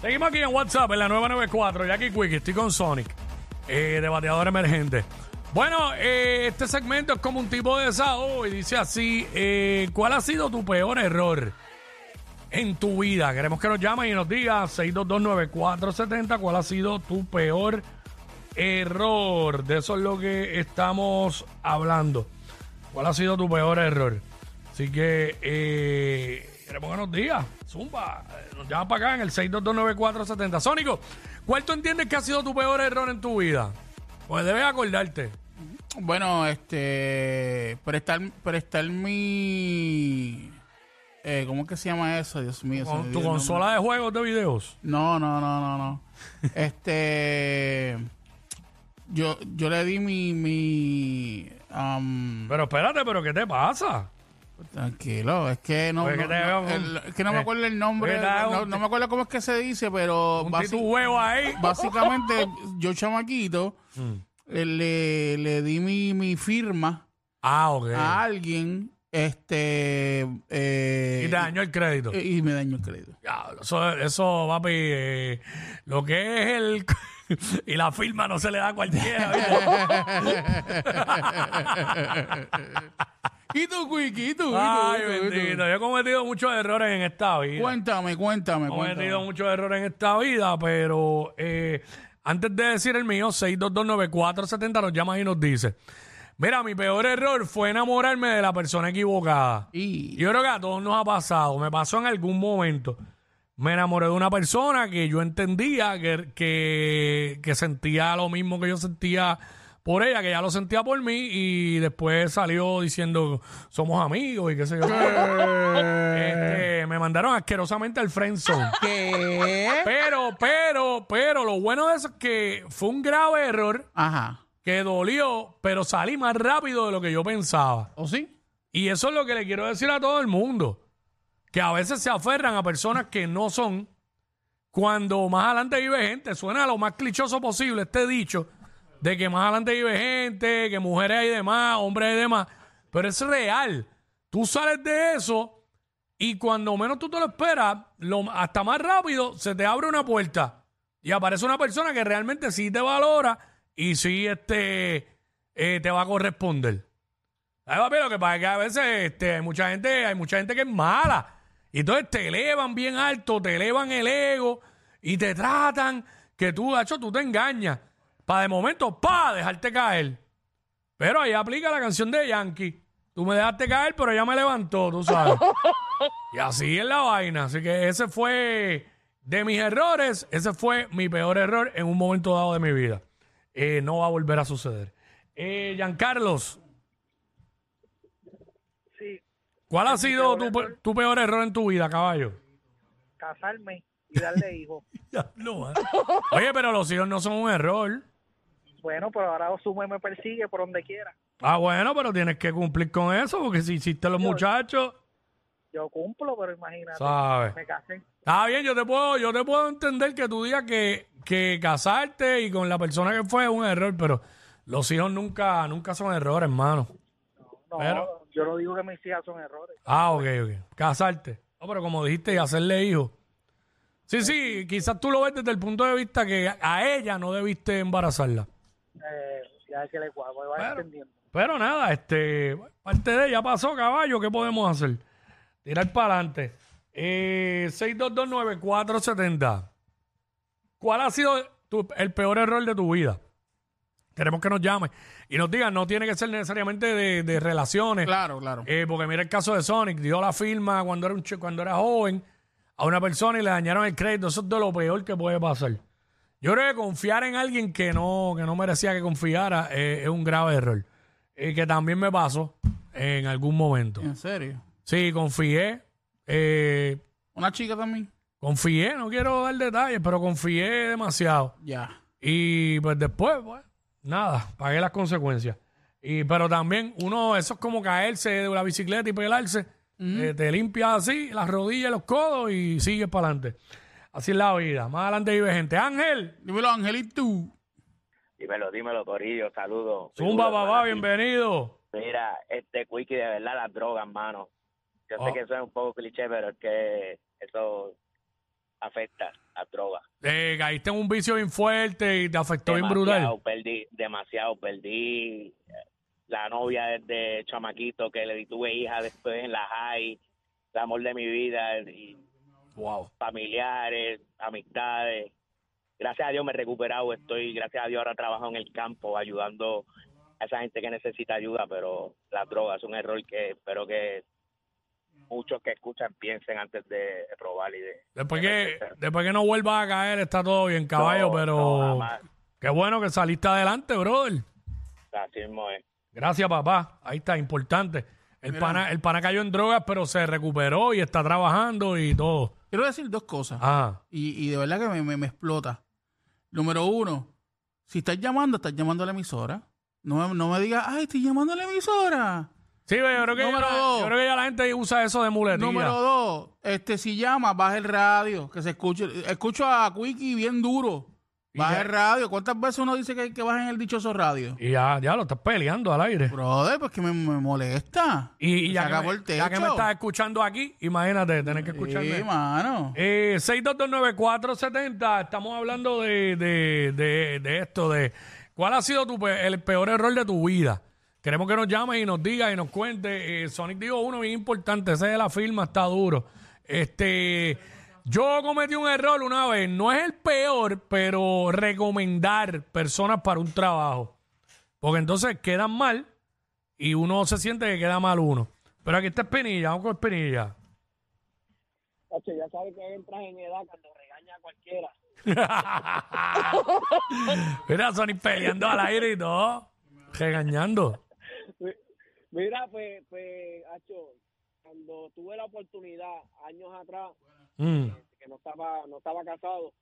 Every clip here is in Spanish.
Seguimos aquí en WhatsApp, en la 994, Jackie Quick, estoy con Sonic, eh, debateador emergente. Bueno, eh, este segmento es como un tipo de desahogo y dice así, eh, ¿cuál ha sido tu peor error en tu vida? Queremos que nos llamen y nos digas 6229470, ¿cuál ha sido tu peor error? De eso es lo que estamos hablando. ¿Cuál ha sido tu peor error? Así que eh, queremos que nos digas. Zumba, eh, nos llama para acá en el 6229470. Sónico, ¿cuál tú entiendes que ha sido tu peor error en tu vida? Pues debes acordarte. Bueno, este. Prestar, prestar mi. Eh, ¿Cómo es que se llama eso? Dios mío. tu el consola de juegos de videos. No, no, no, no, no. este. Yo, yo le di mi. mi um, Pero espérate, ¿pero qué te pasa? Tranquilo, es que no, Pues no, que te no, veo con- el- es que no me eh, acuerdo el nombre. No, me acuerdo cómo es que se dice, pero. Un basi- tu huevo ahí. básicamente, yo, chamaquito, eh, le, le di mi, mi firma. Ah, a alguien este eh, y te dañó el crédito. y, y me dañó el crédito. Eso, eso, papi, eh, lo que es el... y la firma no se le da a cualquiera. ¿Y tú, Quick? ¿Y tú? ¿Y tú? Ay, bendito. Yo he cometido muchos errores en esta vida. Cuéntame, cuéntame, He cometido cuéntame. muchos errores en esta vida, pero eh, antes de decir el mío, 6229470 nos llama y nos dice, mira, mi peor error fue enamorarme de la persona equivocada. Y Yo creo que a todos nos ha pasado, me pasó en algún momento. Me enamoré de una persona que yo entendía que, que, que sentía lo mismo que yo sentía por ella, que ya lo sentía por mí, y después salió diciendo somos amigos y qué sé yo. Este, me mandaron asquerosamente al friendzone. ¿Qué? Pero, pero, pero, lo bueno de eso es que fue un grave error Ajá. que dolió, pero salí más rápido de lo que yo pensaba. ¿O sí? Y eso es lo que le quiero decir a todo el mundo. Que a veces se aferran a personas que no son. Cuando más adelante vive gente, suena lo más clichoso posible este dicho de que más adelante vive gente, que mujeres hay demás, hombres hay demás. Pero es real. Tú sales de eso y cuando menos tú te lo esperas, lo- hasta más rápido se te abre una puerta y aparece una persona que realmente sí te valora y sí este, eh, te va a corresponder. Ay, papi, lo que pasa es que a veces este, hay mucha gente, hay mucha gente que es mala. Y entonces te elevan bien alto, te elevan el ego y te tratan que tú, hecho, tú te engañas. Para de momento, pa, dejarte caer. Pero ahí aplica la canción de Yankee. Tú me dejaste caer, pero ella me levantó, tú sabes. y así es la vaina. Así que ese fue de mis errores, ese fue mi peor error en un momento dado de mi vida. Eh, no va a volver a suceder. Eh, Giancarlos, Sí, ¿Cuál ha sido tu, pe- tu peor error en tu vida, caballo? casarme y darle hijos. No, ¿eh? Oye, pero los hijos no son un error. Bueno, pero ahora Osume me persigue por donde quiera. Ah, bueno, pero tienes que cumplir con eso, porque si hiciste los muchachos, Yo cumplo, pero imagínate. ¿sabes? Me casé. Está bien, yo te puedo, yo te puedo entender que tú digas que, que casarte y con la persona que fue es un error, pero los hijos nunca, nunca son errores, hermano. No, Pero- yo no digo que mis hijas son errores. Ah, ok, ok. Casarte. No, pero como dijiste, y hacerle hijos. Sí, sí, quizás tú lo ves desde el punto de vista que a ella no debiste embarazarla. Eh, ya que le cuadro, me vas Bueno. entendiendo. Pero nada, este, parte de ella pasó, caballo, ¿qué podemos hacer? Tirar para adelante. Eh, 6229470. ¿Cuál ha sido tu- el peor error de tu vida? Queremos que nos llame y nos digan, no tiene que ser necesariamente de, de relaciones. Claro, claro. Eh, porque mira el caso de Sonic, dio la firma cuando era un cuando era joven a una persona y le dañaron el crédito. Eso es de lo peor que puede pasar. Yo creo que confiar en alguien que no, que no merecía que confiara eh, es un grave error. Y que también me pasó en algún momento. ¿En serio? Sí, confié. eh, ¿Una chica también? confié, no quiero dar detalles, pero confié demasiado. Ya. Y pues después, pues, nada, pagué las consecuencias. Y, pero también uno, eso es como caerse de la bicicleta y pelarse. Eh, te limpias así las rodillas, los codos y sigues para adelante. Así es la vida. Más adelante vive gente. Ángel, Dímelo, Angelito. Dímelo, dímelo, Corillo, saludos. zumba, Saludos, papá, bienvenido. Mira, este Quickie, de verdad, las drogas, mano. Yo Oh. sé que eso es un poco cliché, pero es que eso afecta las drogas. Eh, caíste en un vicio bien fuerte y te afectó bien brutal. Demasiado, perdí, demasiado, perdí la novia desde chamaquito, que le tuve hija después en la high, el amor de mi vida, y Wow. familiares, amistades. Gracias a Dios me he recuperado, estoy, gracias a Dios ahora trabajo en el campo ayudando a esa gente que necesita ayuda, pero la droga es un error que espero que muchos que escuchan piensen antes de robar y de... Después de que, meterse. después que no vuelvas a caer, está todo bien, caballo, No, pero no, qué bueno que saliste adelante, brother. Así mismo es. Gracias, papá. Ahí está, importante. El Mira. pana, el pana cayó en drogas, pero se recuperó y está trabajando y todo. Quiero decir dos cosas. Ah, Y, y de verdad que me, me- me explota. Número uno, si estás llamando, estás llamando a la emisora. No me, no me digas, ay, estoy llamando a la emisora. sí, pero yo creo, que Número dos. yo creo que ya la gente usa eso de muletilla. Número dos, este, si llamas, baja el radio, que se escuche. Escucho a Quickie bien duro. Baja el radio. ¿Cuántas veces uno dice que, que bajen el dichoso radio? Y ya, ya lo estás peleando al aire. Brother, pues que me, me molesta. Y, y Se ya, que acabó me, el ya que me techo. estás escuchando aquí, imagínate tener que escucharme. Sí, mano. Eh, 6229470, estamos hablando de, de, de, de esto, de cuál ha sido tu pe- el peor error de tu vida. Queremos que nos llame y nos diga y nos cuente. Eh, Sonic dijo uno bien importante, ese de la firma está duro. Este, yo cometí un error una vez, no es el peor, pero recomendar personas para un trabajo. Porque entonces quedan mal y uno se siente que queda mal uno. Pero aquí está Espinilla, vamos con Espinilla. ya sabes que entras en edad cuando regaña a cualquiera. Mira, Sonic peleando al aire y todo, regañando. Mira, pues, pues, Hacho, cuando tuve la oportunidad años atrás, Mm. que no estaba, no estaba casado,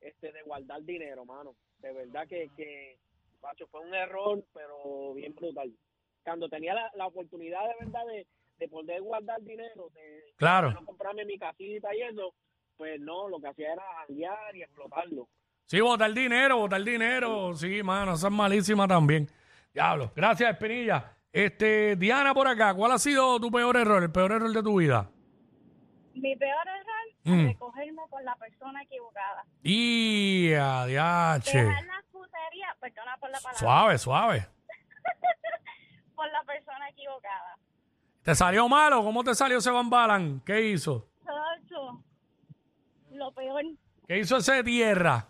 este, de guardar dinero, mano. De verdad que, que, Hacho, fue un error, pero bien brutal. Cuando tenía la, la oportunidad de verdad de, de poder guardar dinero, de, Claro. de no comprarme mi casita y eso, pues no, lo que hacía era janguear y explotarlo. Sí, botar dinero, botar dinero. Sí, mano, esa es malísima también. Diablo. Gracias, Espinilla. Este, Diana por acá, ¿cuál ha sido tu peor error, el peor error de tu vida? Mi peor error Mm. recogerme con la persona equivocada. Y a diache. Dejar las puterías, perdona por la palabra, Suave, suave. por la persona equivocada. ¿Te salió malo? ¿Cómo te salió ese bambalan? ¿Qué hizo? Chacho, lo peor, ¿Qué hizo ese tierra?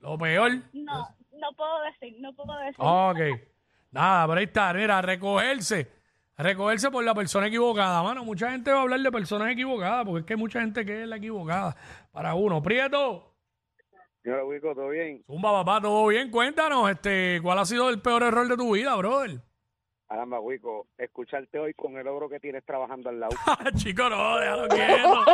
Lo peor. no, no puedo decir, no puedo decir. Ok. Nada, pero ahí está, mira, recogerse. Recogerse por la persona equivocada. Mano, mucha gente va a hablar de personas equivocadas, porque es que hay mucha gente que es la equivocada para uno. Prieto, Señor Wico, ¿todo bien? Zumba, papá, todo bien. Cuéntanos, este, ¿cuál ha sido el peor error de tu vida, brother? Caramba, Wico, escucharte hoy con el ogro que tienes trabajando al lado. Chico, no, déjalo quieto.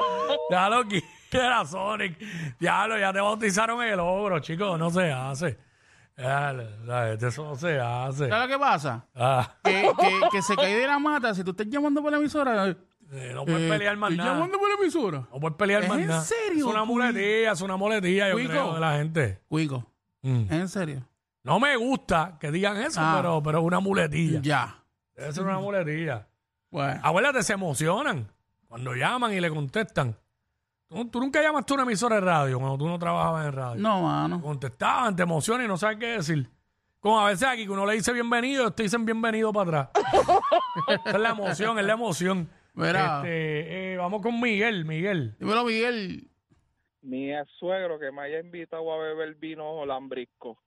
déjalo quieto, Sonic. Diablo, ya te bautizaron el ogro, chico, no se hace. Dale, dale, eso no se hace. ¿Sabes lo que pasa? Ah, Que, que, que se cae de la mata. Si tú estás llamando por la emisora, eh, eh, no puedes pelear más estoy nada. llamando por la emisora. No puedes pelear ¿Es más en nada. serio, Es una muletilla, es una muletilla, yo Cuico? creo, de la gente. Cuico, Mm. ¿es en serio? No me gusta que digan eso, Ah. pero, pero es una muletilla. Ya. Debe ser una muletilla. Bueno. Abuérdate, se emocionan cuando llaman y le contestan. Tú, tú nunca llamaste a una emisora de radio cuando tú no trabajabas en radio. No, mano. Contestaban, te emocionan y no sabes qué decir. Como a veces aquí que uno le dice bienvenido, te dicen bienvenido para atrás. Esa es la emoción, es la emoción. Mira. Este, eh, vamos con Miguel, Miguel. Dímelo, Miguel. Mi ex suegro que me haya invitado a beber vino lambrisco.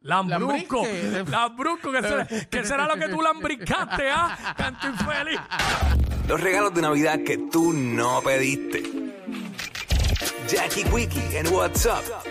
Lambrusco. Lambrusco, ¿qué será, será lo que tú lambriscaste, ah? Canto infeliz. Los regalos de Navidad que tú no pediste. Jackie Quickie en WhatsApp